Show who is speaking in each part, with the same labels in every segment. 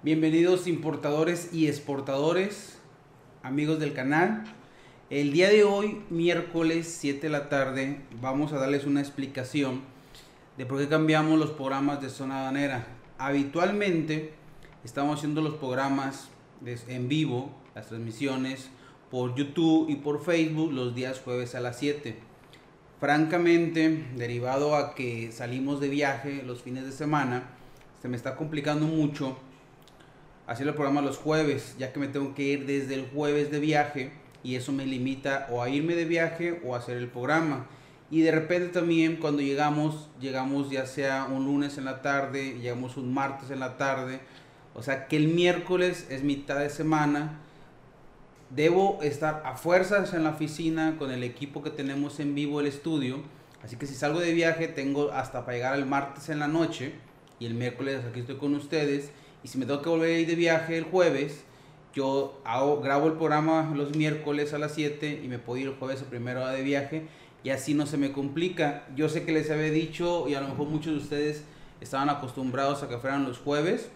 Speaker 1: Bienvenidos importadores y exportadores, amigos del canal. El día de hoy, miércoles 7 de la tarde, vamos a darles una explicación de por qué cambiamos los programas de zona aduanera. Habitualmente estamos haciendo los programas en vivo, las transmisiones por YouTube y por Facebook los días jueves a las 7. Francamente, derivado a que salimos de viaje los fines de semana, se me está complicando mucho hacer el programa los jueves, ya que me tengo que ir desde el jueves de viaje y eso me limita o a irme de viaje o a hacer el programa. Y de repente también cuando llegamos, llegamos ya sea un lunes en la tarde, llegamos un martes en la tarde, o sea que el miércoles es mitad de semana. Debo estar a fuerzas en la oficina con el equipo que tenemos en vivo el estudio. Así que si salgo de viaje tengo hasta para llegar el martes en la noche y el miércoles aquí estoy con ustedes. Si me tengo que volver a ir de viaje el jueves, yo grabo el programa los miércoles a las 7 y me puedo ir el jueves a primera hora de viaje y así no se me complica. Yo sé que les había dicho y a lo mejor muchos de ustedes estaban acostumbrados a que fueran los jueves.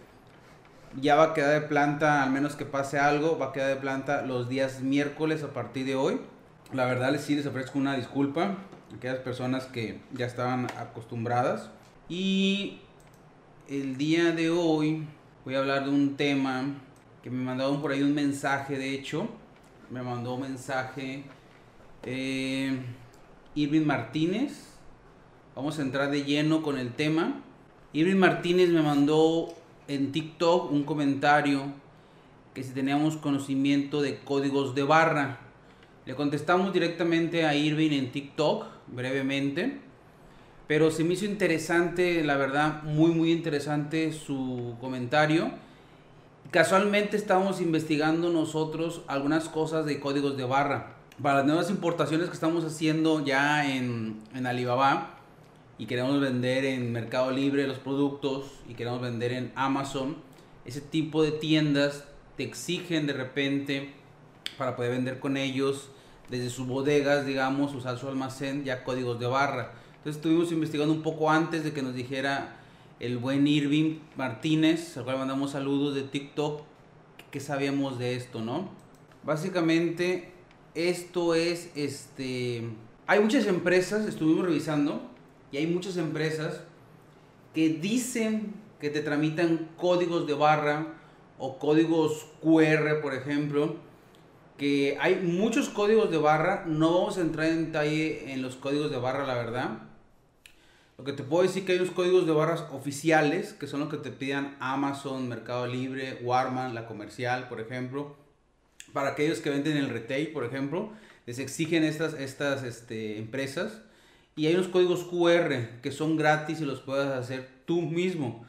Speaker 1: Ya va a quedar de planta, al menos que pase algo, va a quedar de planta los días miércoles a partir de hoy. La verdad les sí les ofrezco una disculpa a aquellas personas que ya estaban acostumbradas. Y el día de hoy voy a hablar de un tema que me mandaron por ahí un mensaje, de hecho. Me mandó un mensaje eh, Irving Martínez. Vamos a entrar de lleno con el tema. Irving Martínez me mandó en TikTok un comentario que si teníamos conocimiento de códigos de barra. Le contestamos directamente a Irving en TikTok, brevemente. Pero se me hizo interesante, la verdad, muy, muy interesante su comentario. Casualmente estamos investigando nosotros algunas cosas de códigos de barra. Para las nuevas importaciones que estamos haciendo ya en, en Alibaba y queremos vender en Mercado Libre los productos y queremos vender en Amazon, ese tipo de tiendas te exigen de repente para poder vender con ellos desde sus bodegas, digamos, usar su almacén, ya códigos de barra. Entonces estuvimos investigando un poco antes de que nos dijera el buen Irving Martínez, al cual mandamos saludos de TikTok, que sabíamos de esto, ¿no? Básicamente esto es, este, hay muchas empresas, estuvimos revisando, y hay muchas empresas que dicen que te tramitan códigos de barra o códigos QR, por ejemplo, que hay muchos códigos de barra, no vamos a entrar en detalle en los códigos de barra, la verdad, lo que te puedo decir que hay unos códigos de barras oficiales, que son los que te pidan Amazon, Mercado Libre, Warman, la comercial, por ejemplo. Para aquellos que venden el retail, por ejemplo, les exigen estas, estas este, empresas. Y hay unos códigos QR que son gratis y los puedes hacer tú mismo.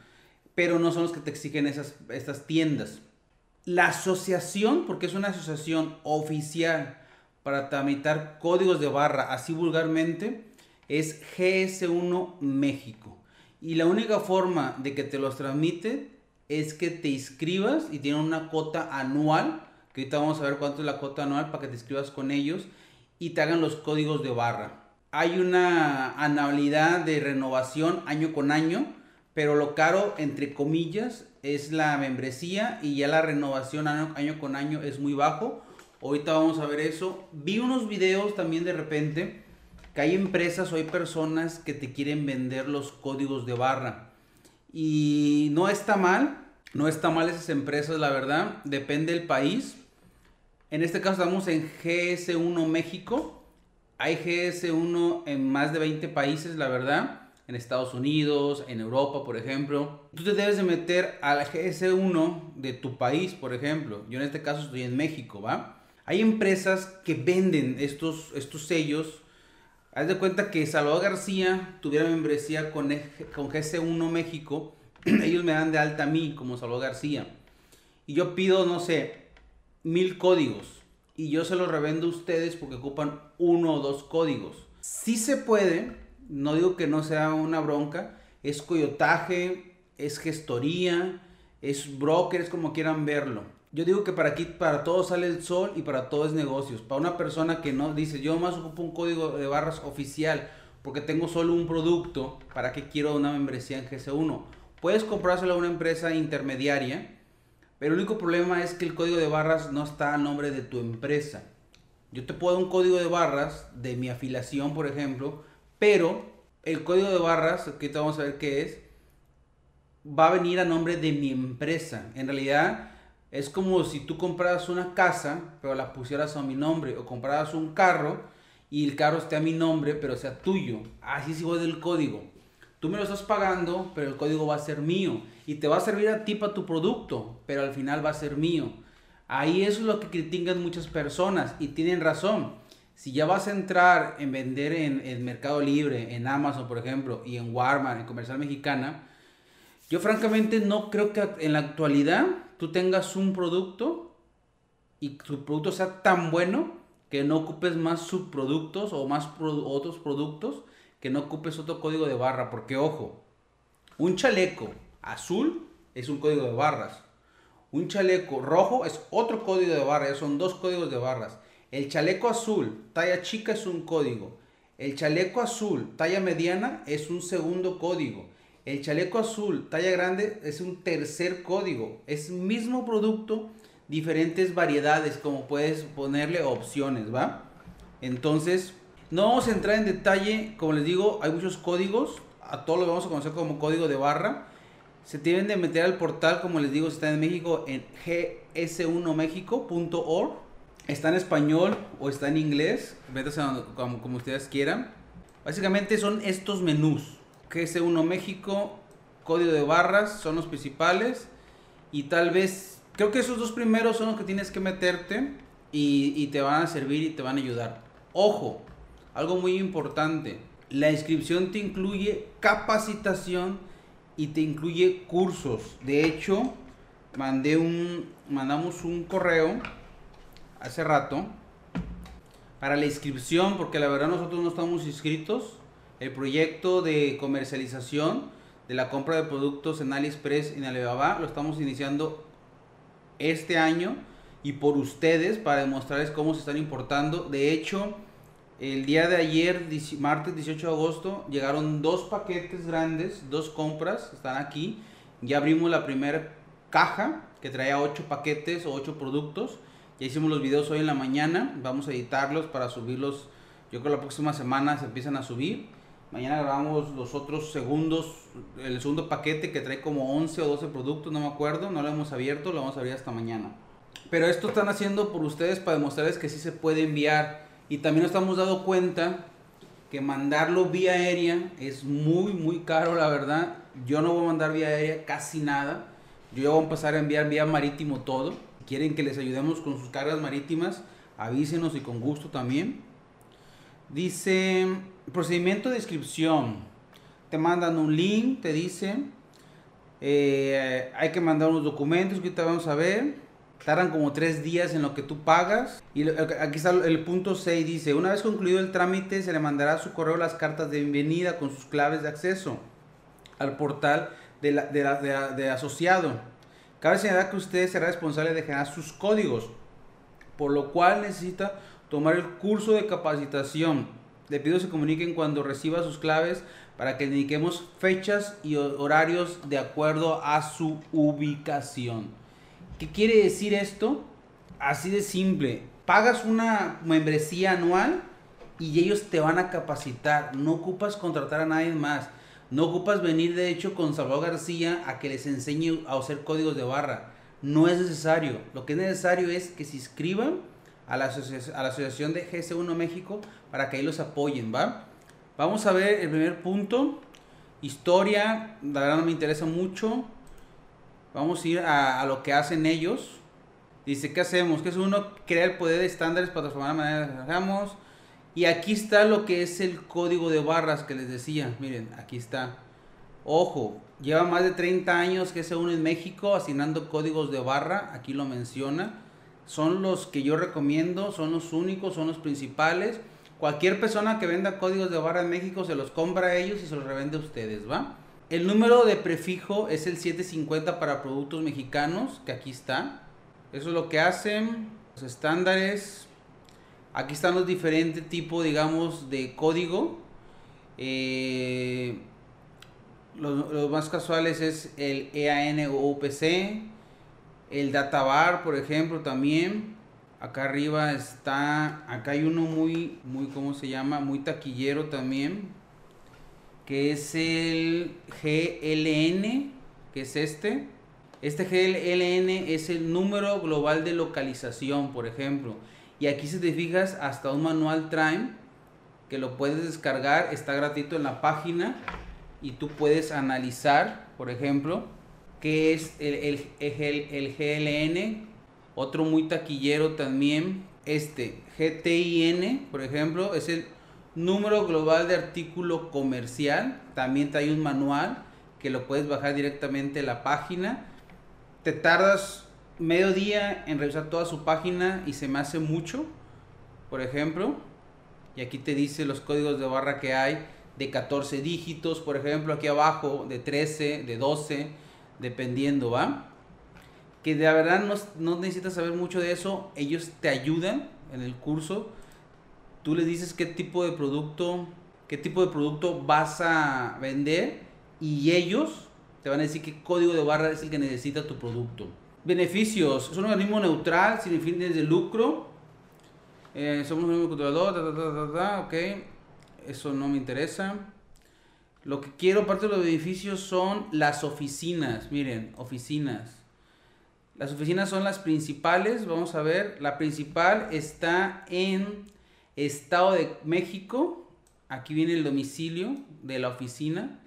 Speaker 1: Pero no son los que te exigen esas, estas tiendas. La asociación, porque es una asociación oficial para tramitar códigos de barra así vulgarmente, es GS1 México. Y la única forma de que te los transmite es que te inscribas y tienen una cuota anual, que ahorita vamos a ver cuánto es la cuota anual para que te inscribas con ellos y te hagan los códigos de barra. Hay una anualidad de renovación año con año, pero lo caro, entre comillas, es la membresía y ya la renovación año, año con año es muy bajo. Ahorita vamos a ver eso. Vi unos videos también de repente que hay empresas o hay personas que te quieren vender los códigos de barra. Y no está mal, no está mal esas empresas, la verdad, depende del país. En este caso estamos en GS1 México. Hay GS1 en más de 20 países, la verdad. En Estados Unidos, en Europa, por ejemplo. Tú te debes de meter a la GS1 de tu país, por ejemplo. Yo en este caso estoy en México, ¿va? Hay empresas que venden estos, estos sellos Haz de cuenta que Salvador García tuviera membresía con, con GC1 México, ellos me dan de alta a mí como Salvador García. Y yo pido, no sé, mil códigos. Y yo se los revendo a ustedes porque ocupan uno o dos códigos. Si se puede, no digo que no sea una bronca, es coyotaje, es gestoría, es broker, es como quieran verlo yo digo que para aquí, para todo sale el sol y para todo es negocios. Para una persona que no dice, yo más ocupo un código de barras oficial porque tengo solo un producto, ¿para qué quiero una membresía en GC1? Puedes comprárselo a una empresa intermediaria Pero el único problema es que el código de barras no está a nombre de tu empresa. Yo te puedo dar un código de barras de mi afiliación, por ejemplo, pero el código de barras, que ahorita vamos a ver qué es, va a venir a nombre de mi empresa. En realidad es como si tú compraras una casa, pero la pusieras a mi nombre, o compraras un carro y el carro esté a mi nombre, pero sea tuyo. Así es igual del código. Tú me lo estás pagando, pero el código va a ser mío. Y te va a servir a ti para tu producto, pero al final va a ser mío. Ahí eso es lo que critican muchas personas y tienen razón. Si ya vas a entrar en vender en, el Mercado Libre, en Amazon, por ejemplo, y en Walmart, en Comercial Mexicana, yo francamente no creo que en la actualidad tú tengas un producto y tu producto sea tan bueno que no ocupes más subproductos o más otros productos, que no ocupes otro código de barra, porque ojo, un chaleco azul es un código de barras, un chaleco rojo es otro código de barras, son dos códigos de barras. El chaleco azul, talla chica, es un código. El chaleco azul, talla mediana, es un segundo código. El chaleco azul, talla grande, es un tercer código. Es mismo producto, diferentes variedades, como puedes ponerle opciones, ¿va? Entonces, no vamos a entrar en detalle, como les digo, hay muchos códigos, a todos los vamos a conocer como código de barra. Se tienen de meter al portal, como les digo, está en México, en gs1mexico.org. Está en español o está en inglés, métanse como, como ustedes quieran. Básicamente son estos menús. GS1 México, código de barras son los principales y tal vez, creo que esos dos primeros son los que tienes que meterte y, y te van a servir y te van a ayudar. Ojo, algo muy importante, la inscripción te incluye capacitación y te incluye cursos. De hecho, mandé un, mandamos un correo hace rato para la inscripción, porque la verdad nosotros no estamos inscritos el proyecto de comercialización de la compra de productos en AliExpress y en Alibaba lo estamos iniciando este año y por ustedes para demostrarles cómo se están importando. De hecho, el día de ayer, martes 18 de agosto, llegaron dos paquetes grandes, dos compras, están aquí. Ya abrimos la primera caja que traía ocho paquetes o ocho productos. Ya hicimos los videos hoy en la mañana, vamos a editarlos para subirlos. Yo creo que la próxima semana se empiezan a subir. Mañana grabamos los otros segundos, el segundo paquete que trae como 11 o 12 productos, no me acuerdo, no lo hemos abierto, lo vamos a abrir hasta mañana. Pero esto están haciendo por ustedes para demostrarles que sí se puede enviar. Y también nos estamos dando cuenta que mandarlo vía aérea es muy, muy caro, la verdad. Yo no voy a mandar vía aérea casi nada. Yo ya voy a empezar a enviar vía marítimo todo. Quieren que les ayudemos con sus cargas marítimas, avísenos y con gusto también. Dice procedimiento de inscripción. Te mandan un link, te dicen. Eh, hay que mandar unos documentos que ahorita vamos a ver. Tardan como tres días en lo que tú pagas. Y aquí está el punto 6, dice, una vez concluido el trámite, se le mandará a su correo las cartas de bienvenida con sus claves de acceso al portal de, la, de, de, asociado. Cabe señalar que usted será responsable de generar sus códigos, por lo cual necesita tomar el curso de capacitación le pido se comuniquen cuando reciba sus claves para que indiquemos fechas y horarios de acuerdo a su ubicación. ¿Qué quiere decir esto? Así de simple. Pagas una membresía anual y ellos te van a capacitar. No ocupas contratar a nadie más. No ocupas venir de hecho con Salvador García a que les enseñe a hacer códigos de barra. No es necesario. Lo que es necesario es que se inscriban a la, Asociación de GS1 México para que ahí los apoyen, ¿va? Vamos a ver el primer punto. Historia, la verdad no me interesa mucho. Vamos a ir a, lo que hacen ellos. Dice, ¿qué hacemos? Que es uno, crear el poder de estándares para transformar la manera que hagamos. Y aquí está lo que es el código de barras que les decía. Miren, aquí está. Ojo, lleva más de 30 años que uno en México asignando códigos de barra. Aquí lo menciona son los que yo recomiendo, son los únicos, son los principales. Cualquier persona que venda códigos de barra en México se los compra a ellos y se los revende a ustedes, ¿va? El número de prefijo es el 750 para productos mexicanos, que aquí está. Eso es lo que hacen. Los estándares. Aquí están los diferentes tipos, digamos, de código. Eh, los, más casuales es el EAN o UPC El data bar, por ejemplo, también. Acá arriba está, acá hay uno muy, muy, ¿cómo se llama? Muy taquillero también. Que es el GLN, que es este. Este GLN es el número global de localización, por ejemplo. Y aquí si te fijas, hasta un manual traen que lo puedes descargar, está gratuito en la página y tú puedes analizar, por ejemplo, qué es el, el, GLN, otro muy taquillero también, este GTIN, por ejemplo, es el número global de artículo comercial, también hay un manual que lo puedes bajar directamente en la página, te tardas medio día en revisar toda su página y se me hace mucho, por ejemplo, y aquí te dice los códigos de barra que hay de 14 dígitos, por ejemplo, aquí abajo de 13, de 12, dependiendo, ¿va? Que de verdad no, no necesitas saber mucho de eso, ellos te ayudan en el curso. Tú les dices qué tipo de producto, qué tipo de producto vas a vender y ellos te van a decir qué código de barra es el que necesita tu producto. Beneficios, es un organismo neutral, sin fines de lucro, eh, somos un único controlador, ok. Eso no me interesa. Lo que quiero, parte de los edificios, son las oficinas. Miren, oficinas. Las oficinas son las principales. Vamos a ver. La principal está en Estado de México. Aquí viene el domicilio de la oficina.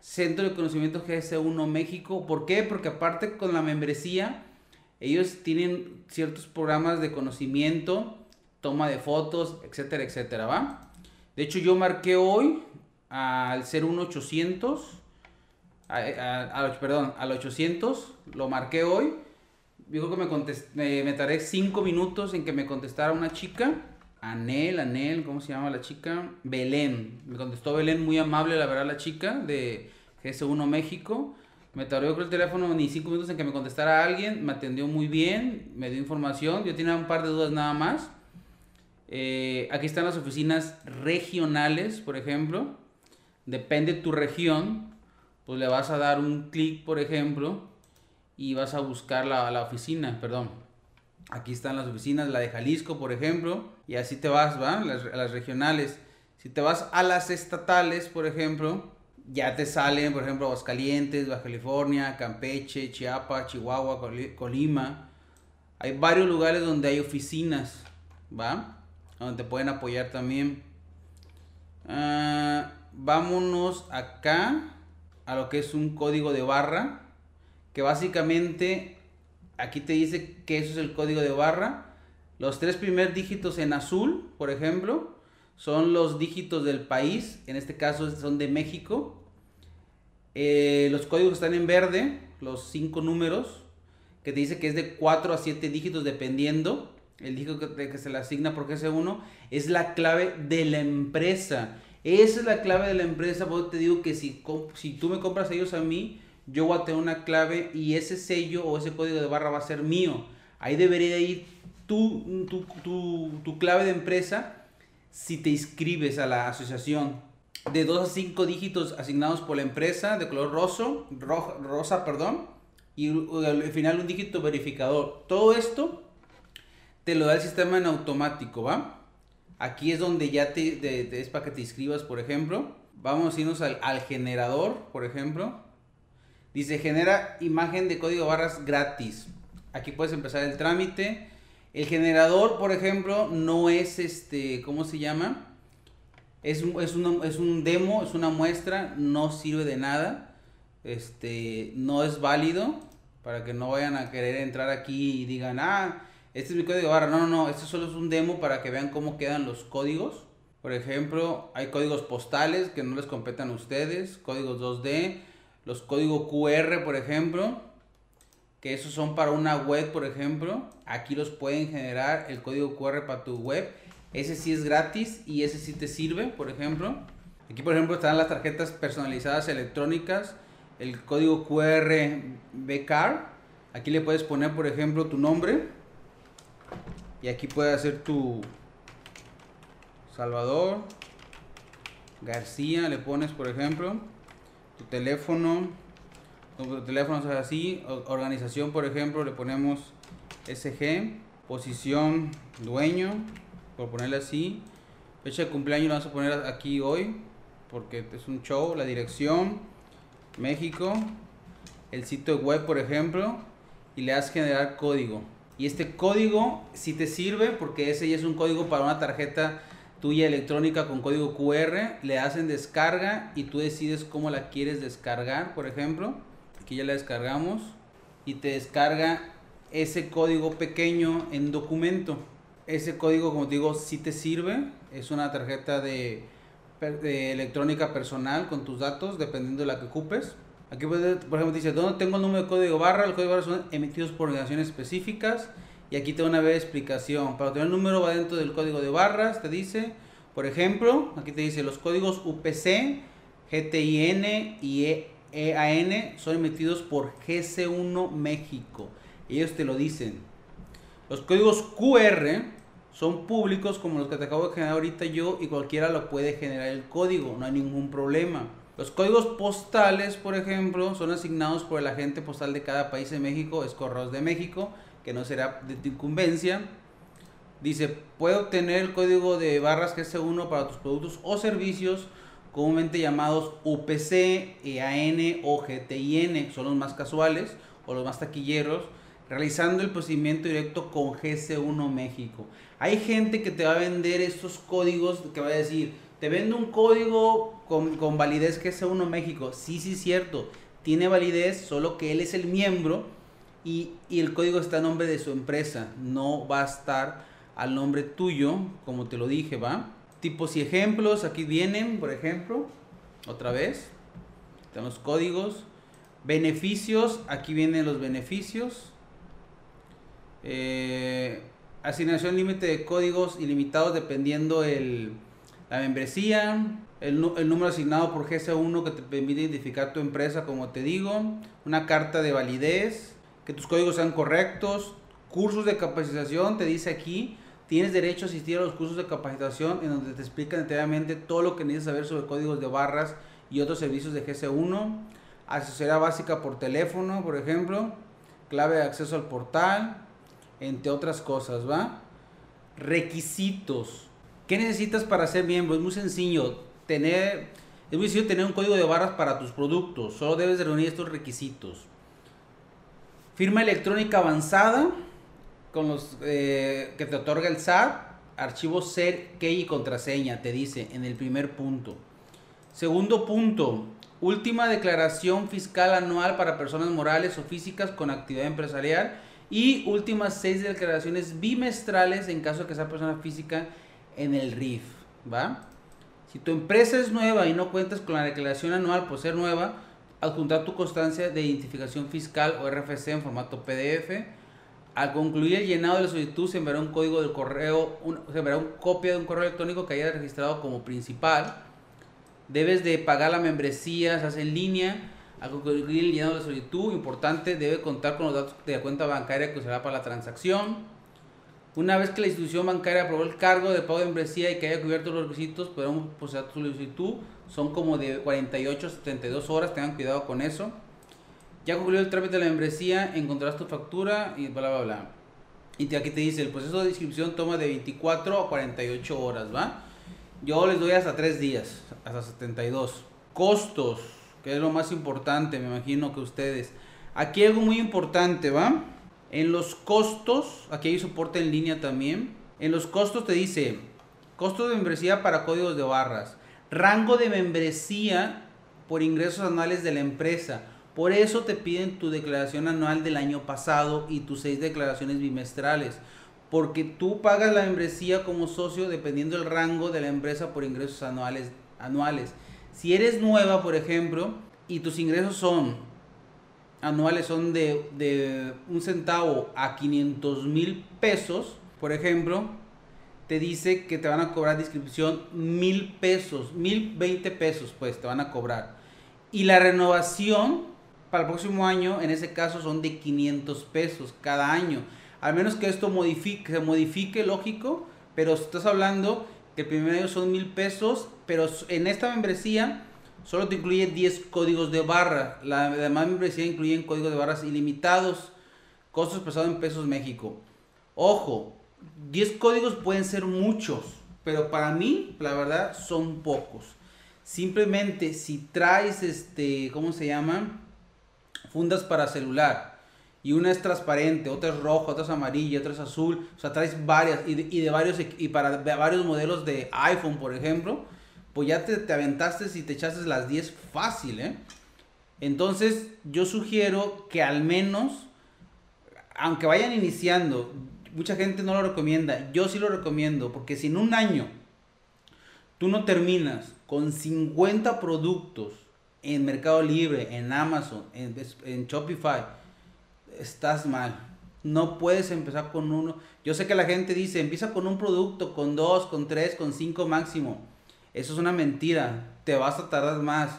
Speaker 1: Centro de Conocimiento GS1 México. ¿Por qué? Porque aparte con la membresía, ellos tienen ciertos programas de conocimiento toma de fotos, etcétera, etcétera. De hecho, yo marqué hoy al 01800, a, perdón, al 800, lo marqué hoy. Digo que me, me, me tardé 5 minutos en que me contestara una chica. Anel, Anel, ¿cómo se llama la chica? Belén. Me contestó Belén, muy amable, la verdad, la chica de GS1 México. Me tardó con el teléfono ni 5 minutos en que me contestara alguien. Me atendió muy bien, me dio información. Yo tenía un par de dudas nada más. Eh, aquí están las oficinas regionales, por ejemplo. Depende de tu región, pues le vas a dar un clic, por ejemplo, y vas a buscar la, la oficina, perdón. Aquí están las oficinas, la de Jalisco, por ejemplo, y así te vas, ¿va? Las, las regionales. Si te vas a las estatales, por ejemplo, ya te salen, por ejemplo, Aguascalientes, Baja California, Campeche, Chiapas, Chihuahua, Colima. Hay varios lugares donde hay oficinas, ¿va? donde te pueden apoyar también. Ah, vámonos acá a lo que es un código de barra, que básicamente aquí te dice que eso es el código de barra. Los tres primeros dígitos en azul, por ejemplo, son los dígitos del país, en este caso son de México. Eh, los códigos están en verde, los cinco números, que te dice que es de 4 a 7 dígitos dependiendo el dígito que, que se le asigna por GS1 es la clave de la empresa. Esa es la clave de la empresa, porque te digo que si, si tú me compras ellos a mí, yo voy una clave y ese sello o ese código de barra va a ser mío. Ahí debería ir tu, tu, tu, clave de empresa si te inscribes a la asociación. De 2 a 5 dígitos asignados por la empresa de color roso, rosa, perdón, y al final un dígito verificador. Todo esto te lo da el sistema en automático, ¿va? Aquí es donde ya te, es para que te inscribas, por ejemplo. Vamos a irnos al, generador, por ejemplo. Dice, genera imagen de código barras gratis. Aquí puedes empezar el trámite. El generador, por ejemplo, no es este, ¿cómo se llama? Es, es, es un demo, es una muestra, no sirve de nada. Este, no es válido para que no vayan a querer entrar aquí y digan, ah, este es mi código barra. No, no, no, este solo es un demo para que vean cómo quedan los códigos. Por ejemplo, hay códigos postales que no les competen a ustedes, códigos 2D, los códigos QR, por ejemplo, que esos son para una web, por ejemplo. Aquí los pueden generar el código QR para tu web. Ese sí es gratis y ese sí te sirve, por ejemplo. Aquí, por ejemplo, están las tarjetas personalizadas electrónicas, el código QR BCAR. Aquí le puedes poner, por ejemplo, tu nombre y aquí puede hacer tu Salvador García, le pones por ejemplo tu teléfono, teléfono es así. Organización, por ejemplo, le ponemos SG. Posición dueño, por ponerle así. Fecha de cumpleaños lo vamos a poner aquí hoy, porque es un show. La dirección, México. El sitio web, por ejemplo. Y le das generar código. Y este código si te sirve porque ese ya es un código para una tarjeta tuya electrónica con código QR, le hacen descarga y tú decides cómo la quieres descargar, por ejemplo. Aquí ya la descargamos y te descarga ese código pequeño en documento. Ese código, como te digo, si te sirve. Es una tarjeta de, electrónica personal con tus datos, dependiendo de la que ocupes. Aquí, por ejemplo, dice, ¿dónde tengo el número de código barra? El código barra son emitidos por organizaciones específicas. Y aquí te van a explicación. Para tener el número va dentro del código de barras, te dice. Por ejemplo, aquí te dice los códigos UPC, GTIN y EAN son emitidos por GC1 México. Ellos te lo dicen. Los códigos QR son públicos como los que te acabo de generar ahorita yo y cualquiera lo puede generar el código, no hay ningún problema. Los códigos postales, por ejemplo, son asignados por el agente postal de cada país de México, es Correos de México que no será de tu incumbencia. Dice, puede obtener el código de barras GS1 para tus productos o servicios comúnmente llamados UPC, EAN o GTIN, son los más casuales o los más taquilleros, realizando el procedimiento directo con GS1 México. Hay gente que te va a vender estos códigos que va a decir, te vendo un código con, con validez GS1 México. Sí, sí, cierto, tiene validez, solo que él es el miembro y, el código está a nombre de su empresa, no va a estar al nombre tuyo, como te lo dije, ¿va? Tipos y ejemplos, aquí vienen, por ejemplo, otra vez, están los códigos. Beneficios, aquí vienen los beneficios. Eh, asignación límite de códigos ilimitados dependiendo el, la membresía, el, el, número asignado por GS1 que te permite identificar tu empresa, como te digo, una carta de validez, que tus códigos sean correctos, cursos de capacitación, te dice aquí, tienes derecho a asistir a los cursos de capacitación en donde te explican detalladamente todo lo que necesitas saber sobre códigos de barras y otros servicios de GC1, asesoría básica por teléfono, por ejemplo, clave de acceso al portal, entre otras cosas, ¿va? Requisitos. ¿Qué necesitas para ser miembro? Es muy sencillo. Tener, es muy sencillo tener un código de barras para tus productos. Solo debes reunir estos requisitos. Firma electrónica avanzada con los eh, que te otorga el SAT, archivo ser, key y contraseña, te dice en el primer punto. Segundo punto, última declaración fiscal anual para personas morales o físicas con actividad empresarial y últimas seis declaraciones bimestrales en caso de que sea persona física en el RIF, ¿va? Si tu empresa es nueva y no cuentas con la declaración anual por ser nueva, adjuntar tu constancia de identificación fiscal o RFC en formato PDF. Al concluir el llenado de la solicitud se enviará un código del correo, se enviará una copia de un correo electrónico que haya registrado como principal. Debes de pagar la membresía, se hace en línea. Al concluir el llenado de la solicitud, importante, debe contar con los datos de la cuenta bancaria que usará para la transacción. Una vez que la institución bancaria aprobó el cargo de pago de membresía y que haya cubierto los requisitos, podremos procesar tu solicitud son como de 48 a 72 horas, tengan cuidado con eso. Ya concluido el trámite de la membresía, encontrarás tu factura y bla, bla, bla. Y aquí te dice, el proceso de inscripción toma de 24 a 48 horas, ¿va? Yo les doy hasta 3 días, hasta 72. Costos, que es lo más importante, me imagino que ustedes. Aquí algo muy importante, ¿va? En los costos, aquí hay soporte en línea también. En los costos te dice, costo de membresía para códigos de barras rango de membresía por ingresos anuales de la empresa. Por eso te piden tu declaración anual del año pasado y tus seis declaraciones bimestrales. Porque tú pagas la membresía como socio dependiendo del rango de la empresa por ingresos anuales. anuales. Si eres nueva, por ejemplo, y tus ingresos son anuales son de, de un centavo a 500 mil pesos, por ejemplo, te dice que te van a cobrar inscripción mil pesos, mil veinte pesos, pues te van a cobrar. Y la renovación para el próximo año, en ese caso, son de 500 pesos cada año. Al menos que esto modifique, se modifique, lógico, pero estás hablando que el primer año son mil pesos, pero en esta membresía solo te incluye 10 códigos de barra. La demás membresía incluye códigos de barras ilimitados. Costos expresados en pesos México. Ojo, 10 códigos pueden ser muchos, pero para mí, la verdad, son pocos. Simplemente si traes, este, ¿cómo se llama? Fundas para celular. Y una es transparente, otra es roja, otra es amarilla, otra es azul. O sea, traes varias y de, varios y para varios modelos de iPhone, por ejemplo, pues ya te, te aventaste y te echaste las 10 fácil, ¿eh? Entonces, yo sugiero que al menos, aunque vayan iniciando, mucha gente no lo recomienda, yo sí lo recomiendo, porque si en un año tú no terminas con 50 productos en Mercado Libre, en Amazon, en, en Shopify, estás mal. No puedes empezar con uno. Yo sé que la gente dice, empieza con un producto, con dos, con tres, con cinco máximo. Eso es una mentira. Te vas a tardar más.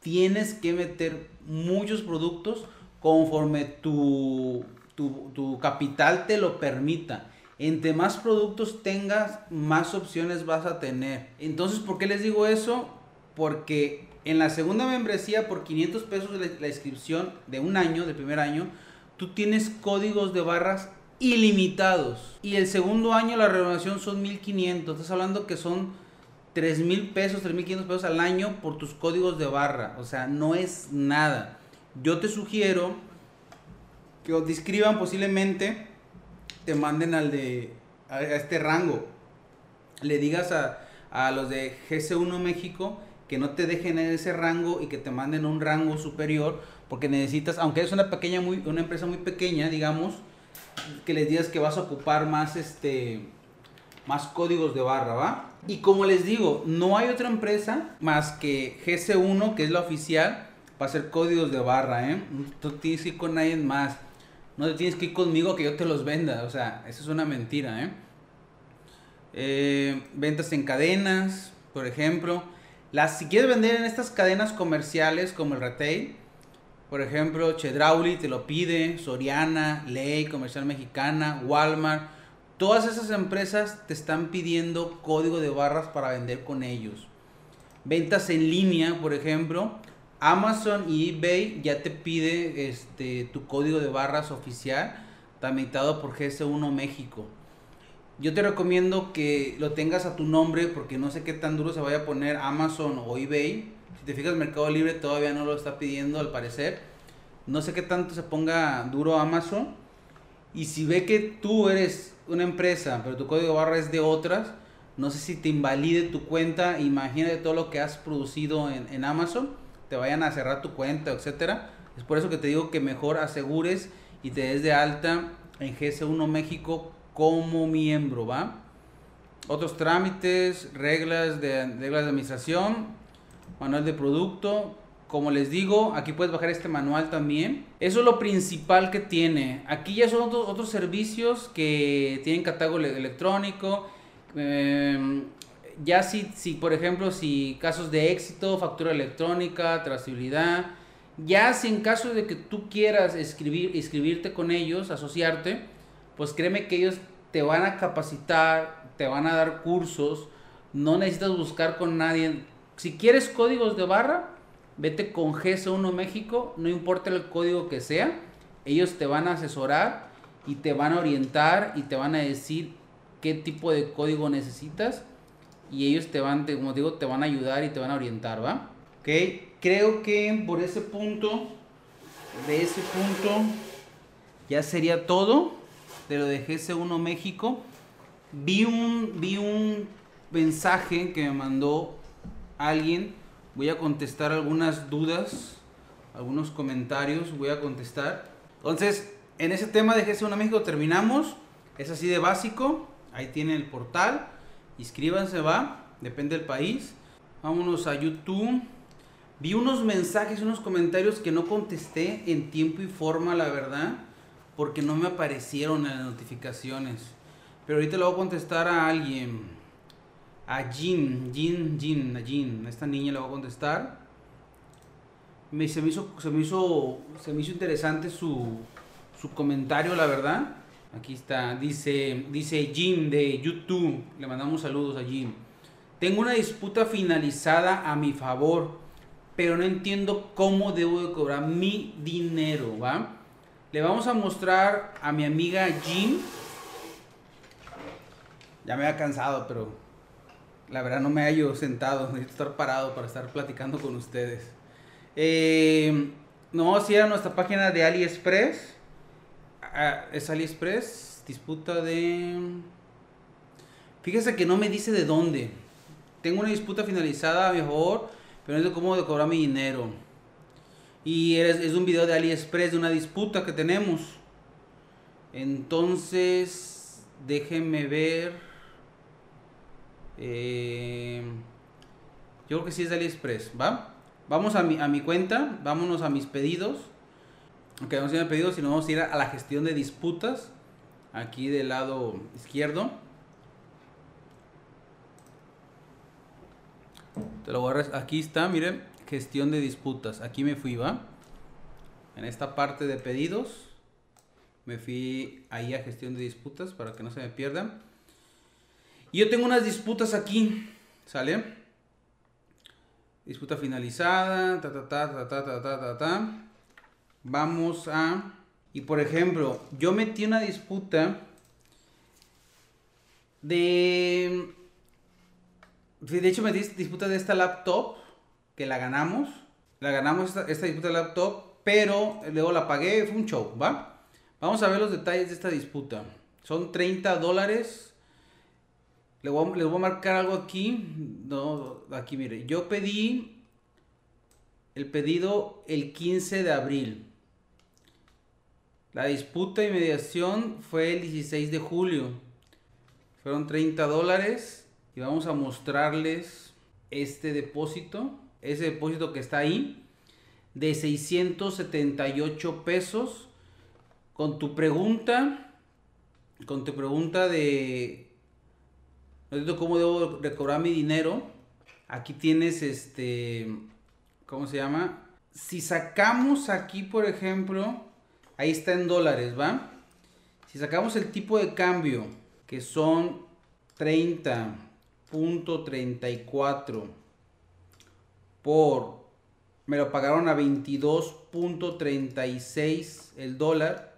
Speaker 1: Tienes que meter muchos productos conforme tu, tu, tu capital te lo permita. Entre más productos tengas, más opciones vas a tener. Entonces, ¿por qué les digo eso? Porque en la segunda membresía, por 500 pesos la, la inscripción de un año, de primer año, tú tienes códigos de barras ilimitados. Y el segundo año la renovación son 1500. Estás hablando que son 3000 pesos, 3500 pesos al año por tus códigos de barra. O sea, no es nada. Yo te sugiero que os describan posiblemente, te manden al de a este rango. Le digas a, a los de GC1 México que no te dejen en ese rango y que te manden un rango superior porque necesitas, aunque es una pequeña muy una empresa muy pequeña, digamos, que les digas que vas a ocupar más este más códigos de barra, ¿va? Y como les digo, no hay otra empresa más que GC1, que es la oficial, para hacer códigos de barra, ¿eh? Tú tienes que ir con nadie más. No te tienes que ir conmigo que yo te los venda. O sea, eso es una mentira, ¿eh? eh ventas en cadenas, por ejemplo. Las, si quieres vender en estas cadenas comerciales como el retail, por ejemplo, Chedrauli te lo pide, Soriana, Ley, Comercial Mexicana, Walmart. Todas esas empresas te están pidiendo código de barras para vender con ellos. Ventas en línea, por ejemplo, Amazon y eBay ya te pide este, tu código de barras oficial, tramitado por GS1 México. Yo te recomiendo que lo tengas a tu nombre porque no sé qué tan duro se vaya a poner Amazon o eBay. Si te fijas, Mercado Libre todavía no lo está pidiendo al parecer. No sé qué tanto se ponga duro Amazon. Y si ve que tú eres una empresa, pero tu código barra es de otras, no sé si te invalide tu cuenta. Imagínate todo lo que has producido en, en Amazon, te vayan a cerrar tu cuenta, etcétera. Es por eso que te digo que mejor asegures y te des de alta en GS1 México como miembro, ¿va? Otros trámites, reglas de, reglas de administración, manual de producto. Como les digo, aquí puedes bajar este manual también. Eso es lo principal que tiene. Aquí ya son otros, otros servicios que tienen catálogo electrónico. Eh, ya si, si, por ejemplo, si casos de éxito, factura electrónica, trazabilidad. Ya si en caso de que tú quieras escribir, escribirte con ellos, asociarte, pues créeme que ellos te van a capacitar, te van a dar cursos, no necesitas buscar con nadie. Si quieres códigos de barra, vete con GS1 México, no importa el código que sea, ellos te van a asesorar y te van a orientar y te van a decir qué tipo de código necesitas y ellos te van, como digo, te van a ayudar y te van a orientar, ¿va? Ok, creo que por ese punto, de ese punto, ya sería todo de lo de GC1 México, vi un, vi un mensaje que me mandó alguien. Voy a contestar algunas dudas, algunos comentarios, voy a contestar. Entonces, en ese tema de GC1 México terminamos. Es así de básico. Ahí tiene el portal. Inscríbanse, va. Depende del país. Vámonos a YouTube. Vi unos mensajes, unos comentarios que no contesté en tiempo y forma, la verdad porque no me aparecieron en las notificaciones. Pero ahorita le voy a contestar a alguien. A Jean, Jean, Jean, a. A esta niña le voy a contestar. Me, se, me hizo, se, me hizo, se me hizo interesante su, su comentario, la verdad. Aquí está. Dice, dice Jim de YouTube. Le mandamos saludos a Jim. Tengo una disputa finalizada a mi favor. pero no entiendo cómo debo de cobrar mi dinero, ¿va? Le vamos a mostrar a mi amiga Jim. Ya me había cansado, pero la verdad no me hallo sentado. Necesito estar parado para estar platicando con ustedes. Eh, nos vamos a ir a nuestra página de AliExpress. Ah, es AliExpress, disputa de... Fíjese que no me dice de dónde. Tengo una disputa finalizada a mi favor, pero no sé cómo de cobrar mi dinero. Y es un video de AliExpress de una disputa que tenemos. Entonces, déjenme ver. Eh, yo creo que sí es de AliExpress, ¿va? Vamos a mi, a mi cuenta, vámonos a mis pedidos. Aunque no se pedidos, sino vamos a ir a, la gestión de disputas. Aquí del lado izquierdo. Te lo voy a aquí está, miren, gestión de disputas. Aquí me fui, ¿va? En esta parte de pedidos. Me fui ahí a gestión de disputas para que no se me pierdan. Y yo tengo unas disputas aquí, ¿sale? Disputa finalizada, ta ta ta ta ta ta ta ta. Vamos a y por ejemplo, yo metí una disputa de de hecho metí disputa de esta laptop que la ganamos. La ganamos esta, esta disputa de laptop, pero luego la pagué, fue un show, ¿va? Vamos a ver los detalles de esta disputa. Son 30 dólares les voy, a, marcar algo aquí. No, aquí mire. Yo pedí el pedido el 15 de abril. La disputa y mediación fue el 16 de julio. Fueron 30 dólares. Y vamos a mostrarles este depósito. Ese depósito que está ahí. De 678 pesos. Con tu pregunta. Con tu pregunta de cómo debo recobrar mi dinero. Aquí tienes este, ¿cómo se llama? Si sacamos aquí, por ejemplo, ahí está en dólares, ¿va? Si sacamos el tipo de cambio, que son 30.34 por, me lo pagaron a 22.36 el dólar,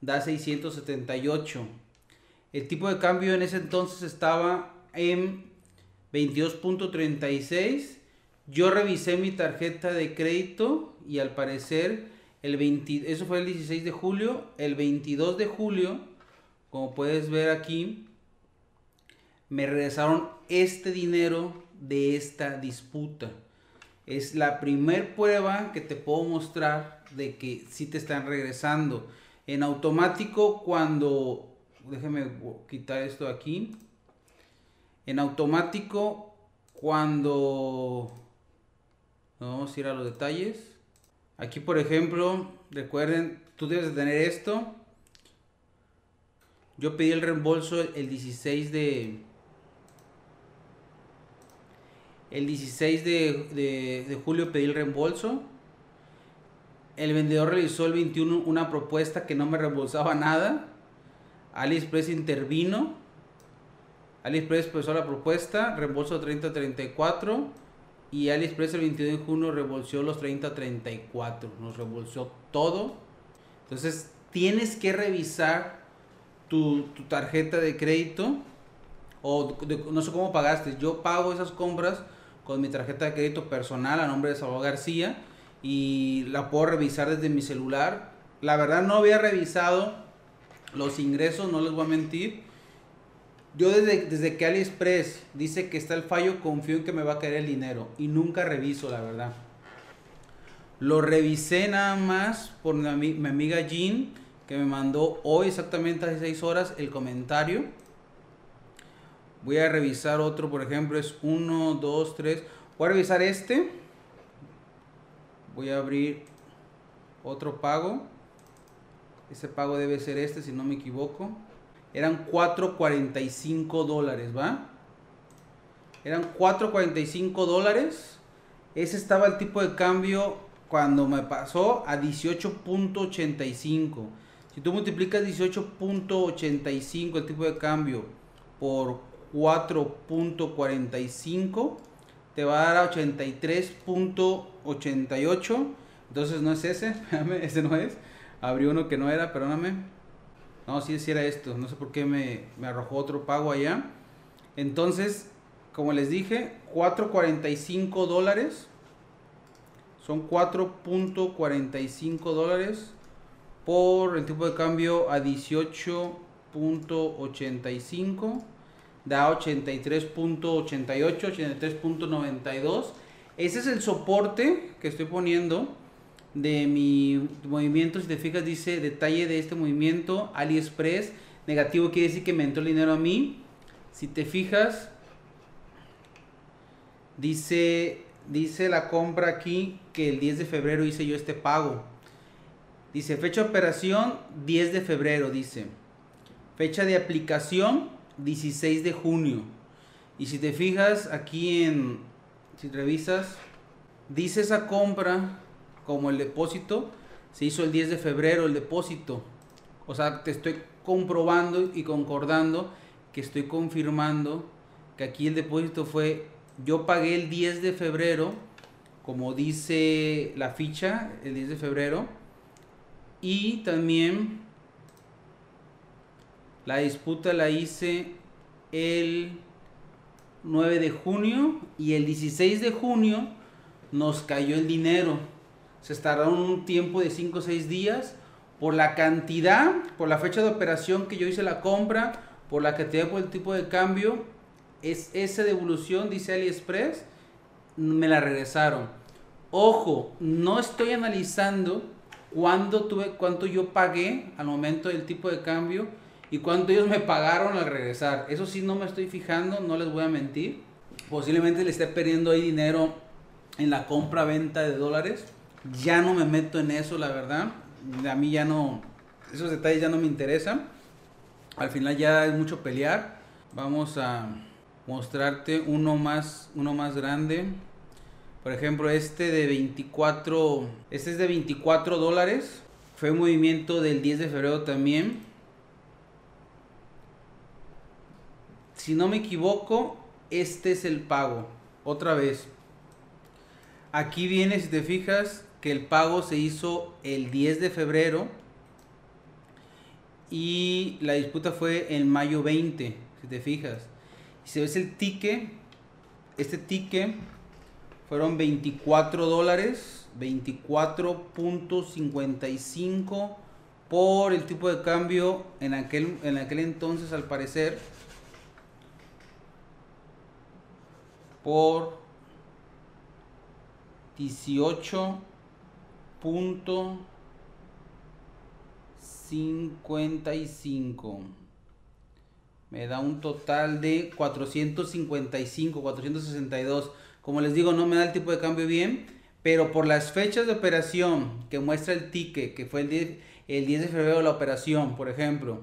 Speaker 1: da 678. El tipo de cambio en ese entonces estaba en 22.36. Yo revisé mi tarjeta de crédito y al parecer el 20, eso fue el 16 de julio, el 22 de julio, como puedes ver aquí, me regresaron este dinero de esta disputa. Es la primer prueba que te puedo mostrar de que sí te están regresando. En automático cuando, déjeme quitar esto aquí en automático cuando vamos a ir a los detalles. Aquí por ejemplo recuerden tú debes de tener esto. Yo pedí el reembolso el 16 de el 16 de, de julio pedí el reembolso. El vendedor realizó el 21 una propuesta que no me reembolsaba nada. AliExpress intervino AliExpress empezó la propuesta, reembolso 30-34 y AliExpress el 22 de junio reembolsó los 30-34, nos reembolsó todo. Entonces tienes que revisar tu, tarjeta de crédito o no sé cómo pagaste. Yo pago esas compras con mi tarjeta de crédito personal a nombre de Salvador García y la puedo revisar desde mi celular. La verdad no había revisado los ingresos, no les voy a mentir yo desde, desde que AliExpress dice que está el fallo, confío en que me va a caer el dinero. Y nunca reviso, la verdad. Lo revisé nada más por mi, mi amiga Jean, que me mandó hoy exactamente hace 6 horas el comentario. Voy a revisar otro, por ejemplo, es 1, 2, 3. Voy a revisar este. Voy a abrir otro pago. Ese pago debe ser este, si no me equivoco eran 4.45 dólares, ¿va? Eran 4.45 dólares. Ese estaba el tipo de cambio cuando me pasó a 18.85. Si tú multiplicas 18.85 el tipo de cambio por 4.45, te va a dar a 83.88. Entonces no es ese, ese no es. Abrió uno que no era, perdóname. No, sí, sí era esto. No sé por qué me, me arrojó otro pago allá. Entonces, como les dije, 4.45 dólares. Son 4.45 dólares por el tipo de cambio a 18.85 da 83.88 83.92 ese es el soporte que estoy poniendo de mi movimiento si te fijas dice detalle de este movimiento AliExpress negativo quiere decir que me entró el dinero a mí si te fijas dice dice la compra aquí que el 10 de febrero hice yo este pago Dice, fecha de operación 10 de febrero, dice. Fecha de aplicación 16 de junio. Y si te fijas aquí en, si revisas, dice esa compra como el depósito, se hizo el 10 de febrero el depósito. O sea, te estoy comprobando y concordando que estoy confirmando que aquí el depósito fue, yo pagué el 10 de febrero, como dice la ficha, el 10 de febrero y también la disputa la hice el 9 de junio y el 16 de junio nos cayó el dinero. Se tardaron un tiempo de 5 o 6 días por la cantidad, por la fecha de operación que yo hice la compra, por la cantidad por el tipo de cambio. Es esa devolución, dice AliExpress, me la regresaron. Ojo, no estoy analizando cuánto tuve, cuánto yo pagué al momento del tipo de cambio y cuánto ellos me pagaron al regresar. Eso sí no me estoy fijando, no les voy a mentir. Posiblemente le esté perdiendo ahí dinero en la compra-venta de dólares. Ya no me meto en eso, la verdad. A mí ya no, esos detalles ya no me interesan. Al final ya es mucho pelear. Vamos a mostrarte uno más, uno más grande. Por ejemplo, este de 24, este es de 24 dólares. Fue un movimiento del 10 de febrero también. Si no me equivoco, este es el pago. Otra vez. Aquí viene, si te fijas, que el pago se hizo el 10 de febrero. Y la disputa fue en mayo 20, si te fijas. Si ves el ticket, este ticket fueron 24 dólares, 24.55 por el tipo de cambio en aquel, en aquel entonces al parecer. Por 18.55 me da un total de 455, 462. Como les digo, no me da el tipo de cambio bien, pero por las fechas de operación que muestra el ticket, que fue el 10, el 10 de febrero la operación, por ejemplo,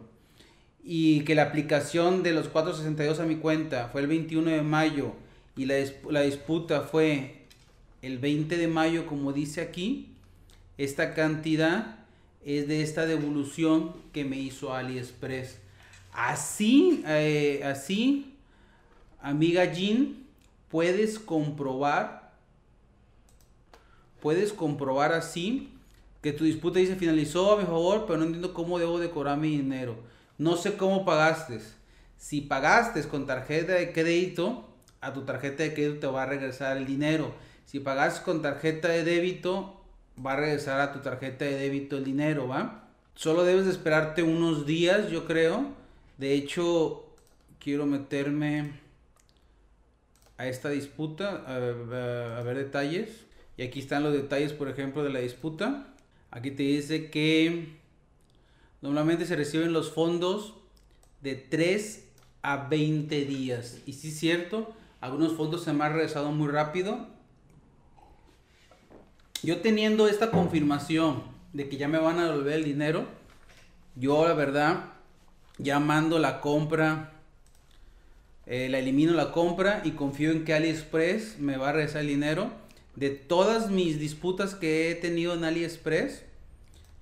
Speaker 1: y que la aplicación de los 462 a mi cuenta fue el 21 de mayo y la, la disputa fue el 20 de mayo, como dice aquí, esta cantidad es de esta devolución que me hizo AliExpress. Así, eh, así, amiga Jean, puedes comprobar, puedes comprobar así que tu disputa dice finalizó a mi favor, pero no entiendo cómo debo decorar mi dinero. No sé cómo pagaste. Si pagaste con tarjeta de crédito, a tu tarjeta de crédito te va a regresar el dinero. Si pagaste con tarjeta de débito, va a regresar a tu tarjeta de débito el dinero, ¿va? Solo debes de esperarte unos días, yo creo. De hecho, quiero meterme a esta disputa, a, ver detalles. Y aquí están los detalles, por ejemplo, de la disputa. Aquí te dice que normalmente se reciben los fondos de 3 a 20 días. Y sí es cierto, algunos fondos se me han regresado muy rápido. Yo teniendo esta confirmación de que ya me van a devolver el dinero, yo la verdad, ya mando la compra eh, la elimino la compra y confío en que AliExpress me va a regresar el dinero. De todas mis disputas que he tenido en AliExpress,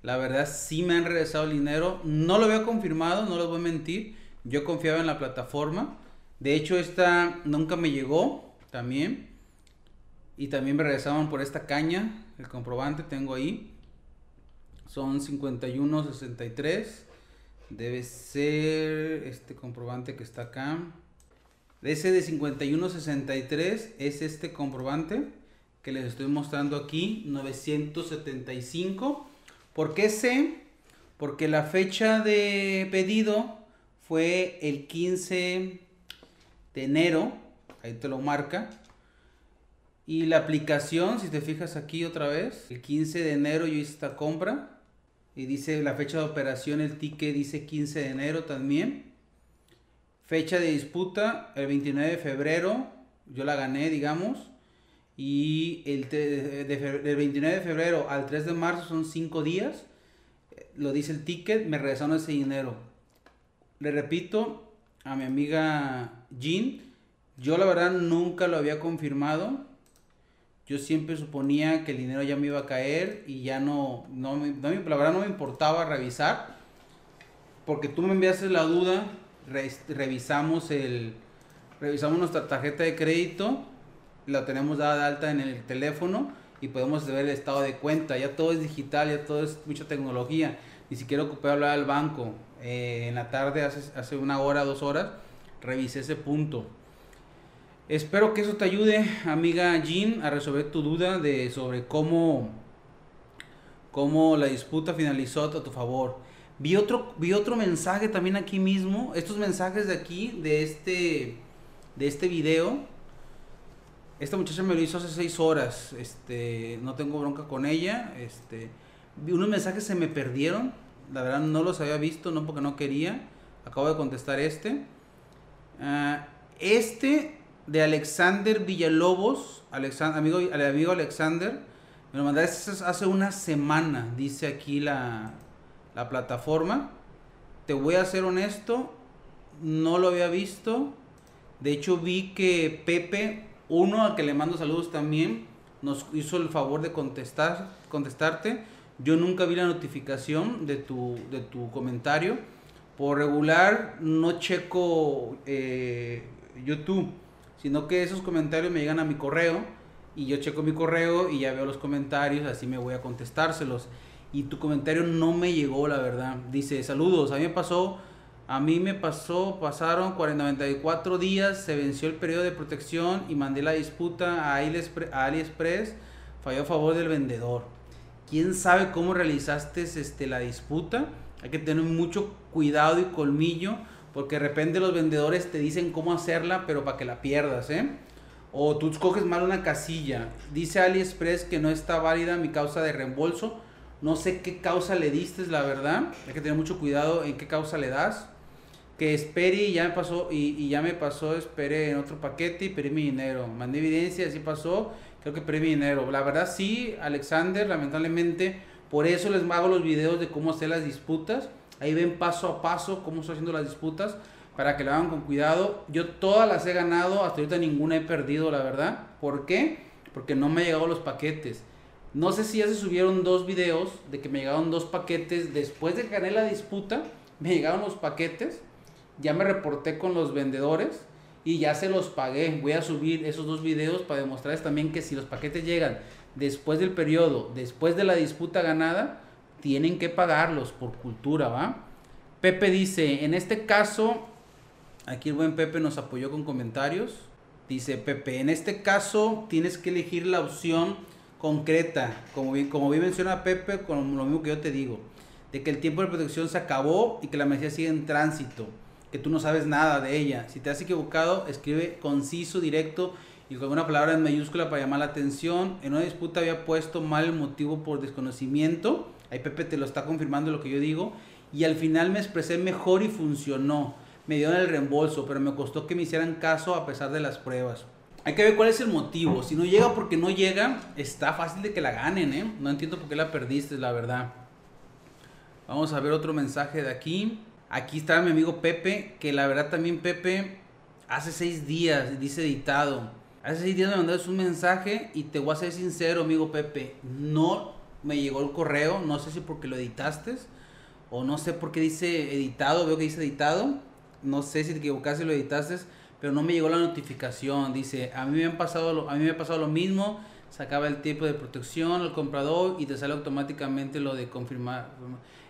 Speaker 1: la verdad sí me han regresado el dinero. No lo había confirmado, no les voy a mentir. Yo confiaba en la plataforma. De hecho, esta nunca me llegó también. Y también me regresaban por esta caña, el comprobante tengo ahí. Son 51.63. Debe ser este comprobante que está acá. Ese de 51.63 es este comprobante que les estoy mostrando aquí, 975. ¿Por qué sé? Porque la fecha de pedido fue el 15 de enero, ahí te lo marca. Y la aplicación, si te fijas aquí otra vez, el 15 de enero yo hice esta compra. Y dice la fecha de operación, el ticket dice 15 de enero también. Fecha de disputa, el 29 de febrero, yo la gané, digamos. Y el del 29 de febrero al 3 de marzo son 5 días. Lo dice el ticket, me regresaron ese dinero. Le repito a mi amiga Jean, yo la verdad nunca lo había confirmado. Yo siempre suponía que el dinero ya me iba a caer y ya no, no, no la verdad no me importaba revisar. Porque tú me enviaste la duda revisamos el revisamos nuestra tarjeta de crédito, la tenemos dada de alta en el teléfono y podemos ver el estado de cuenta. Ya todo es digital, ya todo es mucha tecnología. Ni siquiera ocupé hablar al banco. Eh, en la tarde, hace, hace una hora, dos horas, revisé ese punto. Espero que eso te ayude, amiga Jean, a resolver tu duda de sobre cómo, cómo la disputa finalizó a tu favor. Vi otro, vi otro mensaje también aquí mismo. Estos mensajes de aquí, de este, de este video. Esta muchacha me lo hizo hace seis horas. Este, no tengo bronca con ella. Este, unos mensajes se me perdieron. La verdad no los había visto, no porque no quería. Acabo de contestar este. Ah, este de Alexander Villalobos, amigo, amigo Alexander, me lo mandaste hace una semana, dice aquí la, la plataforma. Te voy a ser honesto, no lo había visto. De hecho vi que Pepe, uno al que le mando saludos también, nos hizo el favor de contestar, contestarte. Yo nunca vi la notificación de tu, de tu comentario. Por regular no checo eh, YouTube, sino que esos comentarios me llegan a mi correo y yo checo mi correo y ya veo los comentarios, así me voy a contestárselos y tu comentario no me llegó, la verdad. Dice, saludos, a mí me pasó, a mí me pasó, pasaron 94 días, se venció el periodo de protección y mandé la disputa a AliExpress, falló a favor del vendedor. ¿Quién sabe cómo realizaste este, la disputa? Hay que tener mucho cuidado y colmillo porque de repente los vendedores te dicen cómo hacerla, pero para que la pierdas, ¿eh? O tú escoges mal una casilla. Dice AliExpress que no está válida mi causa de reembolso no sé qué causa le diste, la verdad. Hay que tener mucho cuidado en qué causa le das. Que espere y ya me pasó, y, ya me pasó, esperé en otro paquete y pedí mi dinero. Mandé evidencia, así pasó, creo que pedí mi dinero. La verdad sí, Alexander, lamentablemente, por eso les hago los videos de cómo hacer las disputas. Ahí ven paso a paso cómo estoy haciendo las disputas para que lo hagan con cuidado. Yo todas las he ganado, hasta ahorita ninguna he perdido, la verdad. ¿Por qué? Porque no me han llegado los paquetes. No sé si ya se subieron dos videos de que me llegaron dos paquetes. Después de que gané la disputa, me llegaron los paquetes. Ya me reporté con los vendedores y ya se los pagué. Voy a subir esos dos videos para demostrarles también que si los paquetes llegan después del periodo, después de la disputa ganada, tienen que pagarlos por cultura, ¿va? Pepe dice, en este caso, aquí el buen Pepe nos apoyó con comentarios. Dice Pepe, en este caso tienes que elegir la opción concreta, como bien, como bien menciona Pepe, con lo mismo que yo te digo, de que el tiempo de protección se acabó y que la mercancía sigue en tránsito, que tú no sabes nada de ella. Si te has equivocado, escribe conciso, directo y con una palabra en mayúscula para llamar la atención. En una disputa había puesto mal el motivo por desconocimiento. Ahí Pepe te lo está confirmando lo que yo digo. Y al final me expresé mejor y funcionó. Me dieron el reembolso, pero me costó que me hicieran caso a pesar de las pruebas. Hay que ver cuál es el motivo. Si no llega porque no llega, está fácil de que la ganen, ¿eh? No entiendo por qué la perdiste, la verdad. Vamos a ver otro mensaje de aquí. Aquí está mi amigo Pepe, que la verdad también Pepe hace seis días, dice editado. Hace seis días me mandaste un mensaje y te voy a ser sincero, amigo Pepe. No me llegó el correo, no sé si porque lo editaste o no sé por qué dice editado, veo que dice editado. No sé si te equivocaste y lo editaste pero no me llegó la notificación. Dice, a mí me, han pasado lo, a mí me ha pasado lo mismo, sacaba el tipo de protección al comprador y te sale automáticamente lo de confirmar.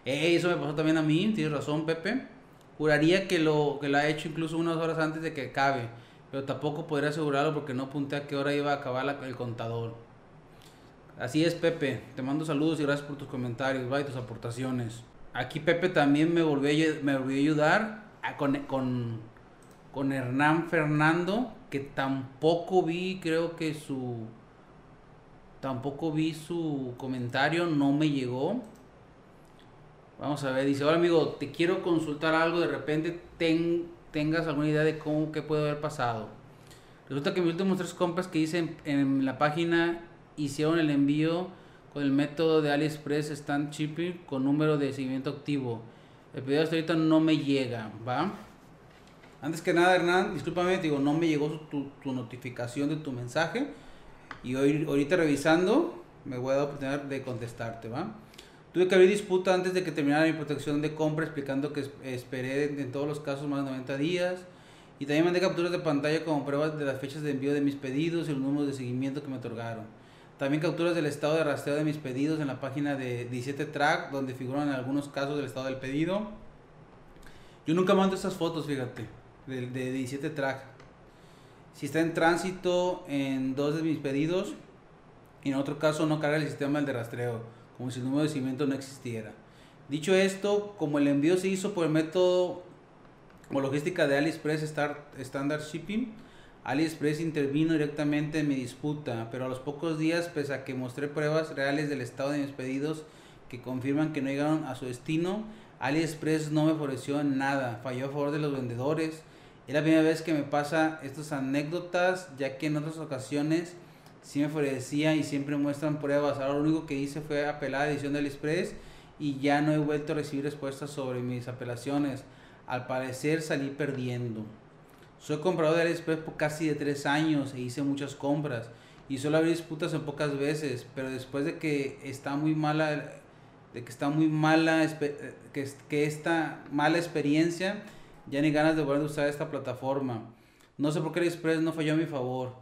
Speaker 1: eso me pasó también a mí, tienes razón Pepe. Juraría que lo, que lo ha hecho incluso unas horas antes de que acabe, pero tampoco podría asegurarlo porque no apunté a qué hora iba a acabar el contador. Así es Pepe, te mando saludos y gracias por tus comentarios, y tus aportaciones. Aquí Pepe también me volvió a, ayudar con, con, con Hernán Fernando, que tampoco vi, creo que su... Tampoco vi su comentario, no me llegó. Vamos a ver, dice, hola amigo, te quiero consultar algo, de repente tengas alguna idea de cómo, qué puede haber pasado. Resulta que mis últimos tres compras que hice en la página hicieron el envío con el método de AliExpress Stand Shipping con número de seguimiento activo. El pedido hasta ahorita no me llega, ¿va? Antes que nada, Hernán, discúlpame, digo, no me llegó tu, tu notificación de tu mensaje. Y hoy, ahorita revisando, me voy a dar oportunidad de contestarte, ¿va? Tuve que abrir disputa antes de que terminara mi protección de compra, explicando que esperé en todos los casos más de 90 días. Y también mandé capturas de pantalla como pruebas de las fechas de envío de mis pedidos y el número de seguimiento que me otorgaron. También capturas del estado de rastreo de mis pedidos en la página de 17 Track, donde figuran algunos casos del estado del pedido. Yo nunca mando esas fotos, fíjate, de, de 17 Track. Si está en tránsito en dos de mis pedidos, y en otro caso no carga el sistema de rastreo, como si el número de seguimiento no existiera. Dicho esto, como el envío se hizo por el método o logística de AliExpress Standard Shipping, AliExpress intervino directamente en mi disputa, pero a los pocos días, pese a que mostré pruebas reales del estado de mis pedidos que confirman que no llegaron a su destino, AliExpress no me en nada, falló a favor de los vendedores. Es la primera vez que me pasa estas anécdotas, ya que en otras ocasiones sí me favorecía y siempre muestran pruebas. Ahora lo único que hice fue apelar a la edición de AliExpress y ya no he vuelto a recibir respuestas sobre mis apelaciones. Al parecer salí perdiendo. Soy comprador de AliExpress por casi de tres años e hice muchas compras y solo abrí disputas en pocas veces, pero después de que está muy mala, de que está muy mala, que, que esta mala experiencia, ya ni ganas de volver a usar esta plataforma. No sé por qué AliExpress no falló a mi favor.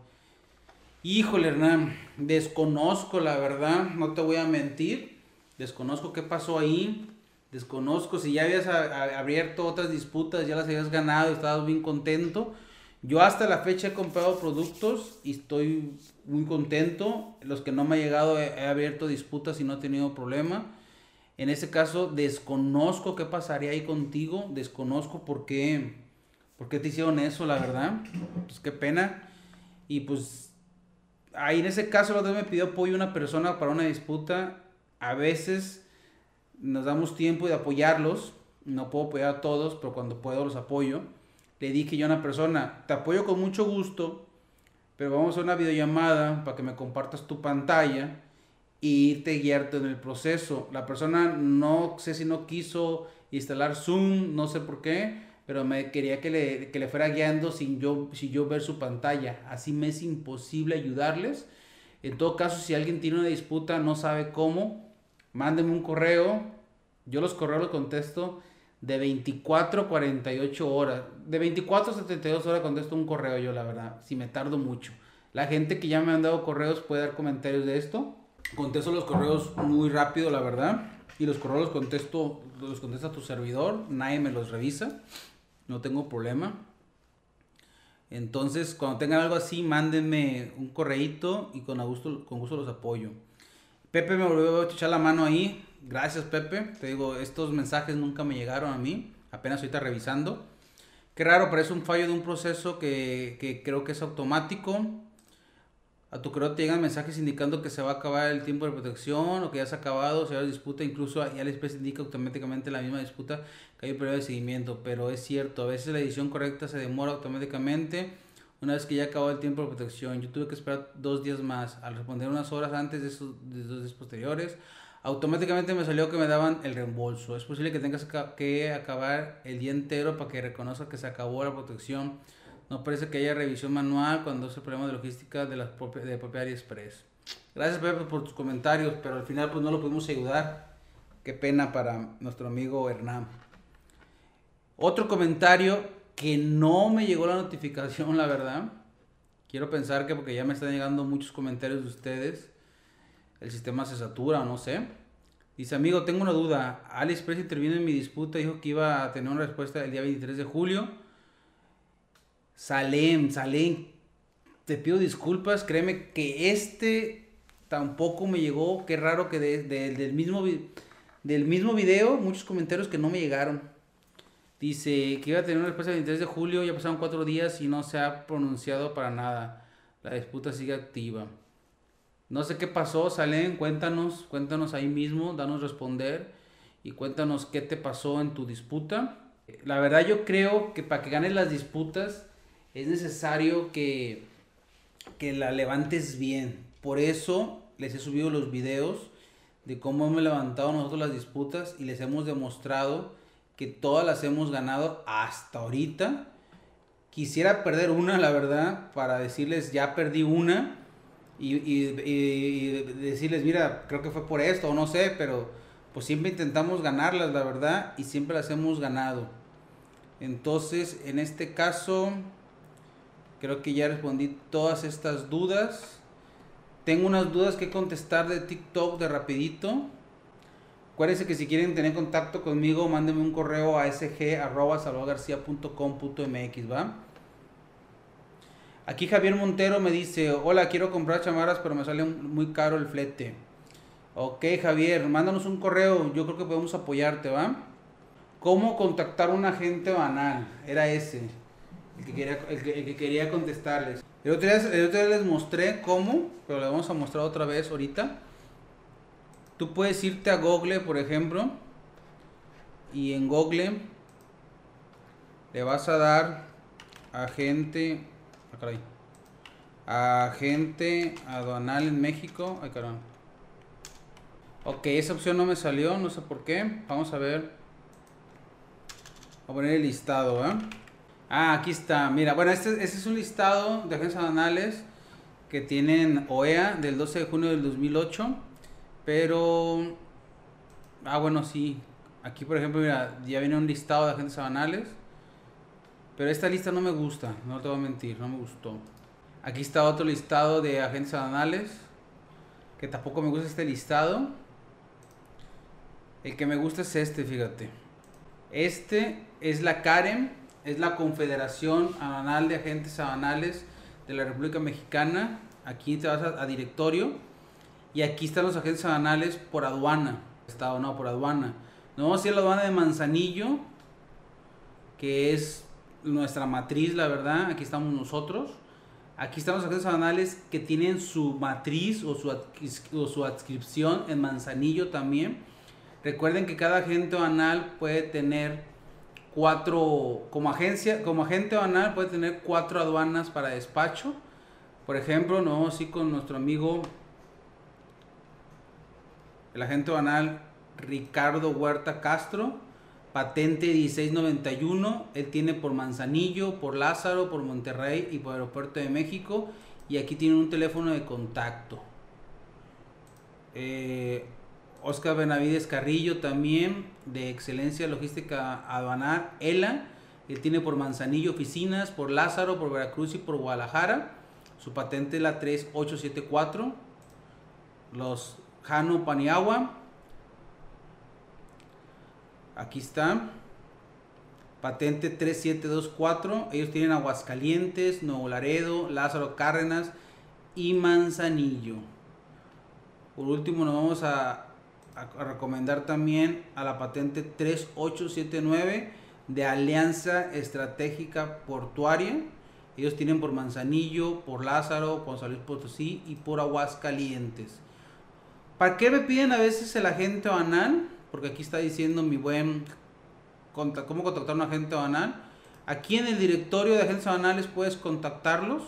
Speaker 1: Híjole, Hernán, desconozco la verdad, no te voy a mentir. Desconozco qué pasó ahí. Desconozco si ya habías abierto otras disputas, ya las habías ganado estabas bien contento. Yo hasta la fecha he comprado productos y estoy muy contento. Los que no me ha llegado he, abierto disputas y no he tenido problema. En ese caso desconozco qué pasaría ahí contigo. Desconozco por qué, por qué te hicieron eso, la verdad. Pues qué pena. Y pues ahí en ese caso la otra me pidió apoyo una persona para una disputa. A veces nos damos tiempo de apoyarlos. No puedo apoyar a todos, pero cuando puedo los apoyo. Le dije yo a una persona, te apoyo con mucho gusto, pero vamos a una videollamada para que me compartas tu pantalla y irte guiarte en el proceso. La persona no sé si no quiso instalar Zoom, no sé por qué, pero me quería que le, que le fuera guiando sin yo, sin yo ver su pantalla. Así me es imposible ayudarles. En todo caso, si alguien tiene una disputa, no sabe cómo, mándenme un correo. Yo los correos los contesto de 24 a 48 horas. De 24 a 72 horas contesto un correo yo, la verdad, si me tardo mucho. La gente que ya me han dado correos puede dar comentarios de esto. Contesto los correos muy rápido, la verdad. Y los correos los contesto, los contesta tu servidor. Nadie me los revisa. No tengo problema. Entonces, cuando tengan algo así, mándenme un correíto y con gusto, con gusto los apoyo. Pepe me volvió a echar la mano ahí. Gracias, Pepe. Te digo, estos mensajes nunca me llegaron a mí. Apenas ahorita revisando. Qué raro, parece un fallo de un proceso que, que creo que es automático. A tu correo te llegan mensajes indicando que se va a acabar el tiempo de protección o que ya se ha acabado, se va a disputa. Incluso ya les indica automáticamente la misma disputa que hay un periodo de seguimiento. Pero es cierto, a veces la edición correcta se demora automáticamente una vez que ya acabó el tiempo de protección. Yo tuve que esperar dos días más. Al responder unas horas antes de esos dos días posteriores, automáticamente me salió que me daban el reembolso. Es posible que tengas que acabar el día entero para que reconozca que se acabó la protección. No parece que haya revisión manual cuando es el problema de logística de la propia, de propia AliExpress. Gracias Pepe por tus comentarios, pero al final pues no lo pudimos ayudar. Qué pena para nuestro amigo Hernán. Otro comentario que no me llegó la notificación, la verdad. Quiero pensar que porque ya me están llegando muchos comentarios de ustedes, el sistema se satura o no sé. Dice, amigo, tengo una duda. AliExpress intervino en mi disputa, dijo que iba a tener una respuesta el día 23 de julio. Salem, Salem, te pido disculpas, créeme que este tampoco me llegó. Qué raro que del, mismo, del mismo video, muchos comentarios que no me llegaron. Dice que iba a tener una respuesta el 23 de julio, ya pasaron cuatro días y no se ha pronunciado para nada. La disputa sigue activa. No sé qué pasó, Salen, cuéntanos, cuéntanos ahí mismo, danos responder y cuéntanos qué te pasó en tu disputa. La verdad yo creo que para que ganes las disputas es necesario que, que la levantes bien. Por eso les he subido los videos de cómo hemos levantado nosotros las disputas y les hemos demostrado que todas las hemos ganado hasta ahorita. Quisiera perder una, la verdad, para decirles ya perdí una y, decirles, mira, creo que fue por esto o no sé, pero pues siempre intentamos ganarlas, la verdad, y siempre las hemos ganado. Entonces, en este caso, creo que ya respondí todas estas dudas. Tengo unas dudas que contestar de TikTok de rapidito. Acuérdense que si quieren tener contacto conmigo, mándenme un correo a sg.salvadorgarcia.com.mx, ¿va? Aquí Javier Montero me dice, hola, quiero comprar chamarras, pero me sale muy caro el flete. Ok, Javier, mándanos un correo, yo creo que podemos apoyarte, ¿va? ¿Cómo contactar a un agente banal? Era ese, el que quería, el que, quería contestarles. El otro, día, el otro día les mostré cómo, pero le vamos a mostrar otra vez ahorita. Tú puedes irte a Google, por ejemplo, y en Google le vas a dar agente, ah, agente aduanal en México. Ay, caramba. Ok, esa opción no me salió, no sé por qué. Vamos a ver. Voy a poner el listado, ¿eh? Ah, aquí está. Mira, bueno, este, este es un listado de agencias aduanales que tienen OEA del 12 de junio del 2008 pero, ah, bueno, sí. Aquí, por ejemplo, mira, ya viene un listado de agentes sabanales. Pero esta lista no me gusta, no te voy a mentir, no me gustó. Aquí está otro listado de agentes sabanales. Que tampoco me gusta este listado. El que me gusta es este, fíjate. Este es la CAREM, es la Confederación Anual de Agentes Sabanales de la República Mexicana. Aquí te vas a directorio y aquí están los agentes aduanales por aduana. Estado, no, por aduana. Nos vamos a ir a la aduana de Manzanillo, que es nuestra matriz, la verdad. Aquí estamos nosotros. Aquí están los agentes aduanales que tienen su matriz o su, o su adscripción en Manzanillo también. Recuerden que cada agente aduanal puede tener cuatro, como agencia, como agente aduanal puede tener cuatro aduanas para despacho. Por ejemplo, nos vamos con nuestro amigo el agente banal Ricardo Huerta Castro, patente 1691, él tiene por Manzanillo, por Lázaro, por Monterrey y por Aeropuerto de México, y aquí tiene un teléfono de contacto. Eh, Oscar Benavides Carrillo también, de Excelencia Logística Aduanal, ELA, él tiene por Manzanillo oficinas, por Lázaro, por Veracruz y por Guadalajara. Su patente es la 3874. Los Jano Paniagua. Aquí está. Patente 3724. Ellos tienen Aguascalientes, Nuevo Laredo, Lázaro Cárdenas y Manzanillo. Por último, nos vamos a, recomendar también a la patente 3879 de Alianza Estratégica Portuaria. Ellos tienen por Manzanillo, por Lázaro, por San Potosí y por Aguascalientes. ¿Para qué me piden a veces el agente banal? Porque aquí está diciendo mi buen cómo contactar a un agente banal. Aquí en el directorio de agentes banales puedes contactarlos.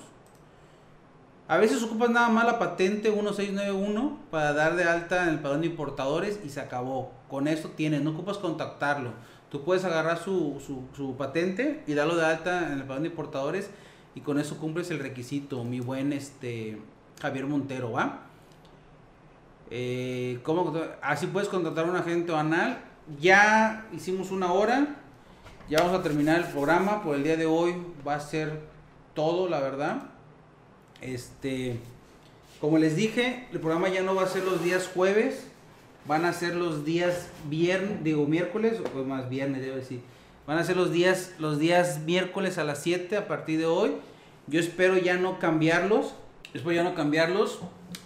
Speaker 1: A veces ocupas nada más la patente 1691 para dar de alta en el padrón de importadores y se acabó. Con eso tienes, no ocupas contactarlo. Tú puedes agarrar su, su, su patente y darlo de alta en el padrón de importadores y con eso cumples el requisito, mi buen este Javier Montero, ¿va? Eh, ¿cómo, así puedes contratar a un agente banal. Ya hicimos una hora ya vamos a terminar el programa. Por el día de hoy va a ser todo, la verdad. Este, como les dije, el programa ya no va a ser los días jueves, van a ser los días viernes, digo miércoles, o pues más viernes, debo decir. Van a ser los días, los días miércoles a las 7 a partir de hoy. Yo espero ya no cambiarlos. Espero ya no cambiarlos.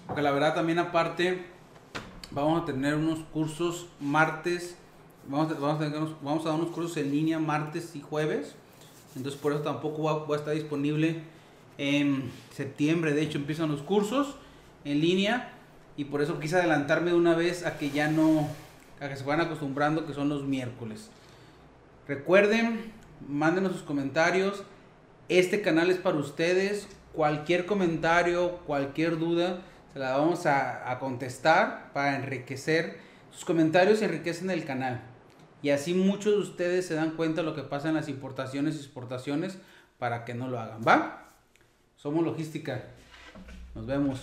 Speaker 1: Porque la verdad también aparte vamos a tener unos cursos martes. Vamos a, tener, dar unos cursos en línea martes y jueves. Entonces por eso tampoco va, a estar disponible en septiembre. De hecho empiezan los cursos en línea. Y por eso quise adelantarme de una vez a que ya no, a que se vayan acostumbrando que son los miércoles. Recuerden, mándenos sus comentarios. Este canal es para ustedes. Cualquier comentario, cualquier duda, la vamos a, contestar para enriquecer. Sus comentarios enriquecen el canal. Y así muchos de ustedes se dan cuenta de lo que pasa en las importaciones y exportaciones para que no lo hagan. ¿Va? Somos logística. Nos vemos.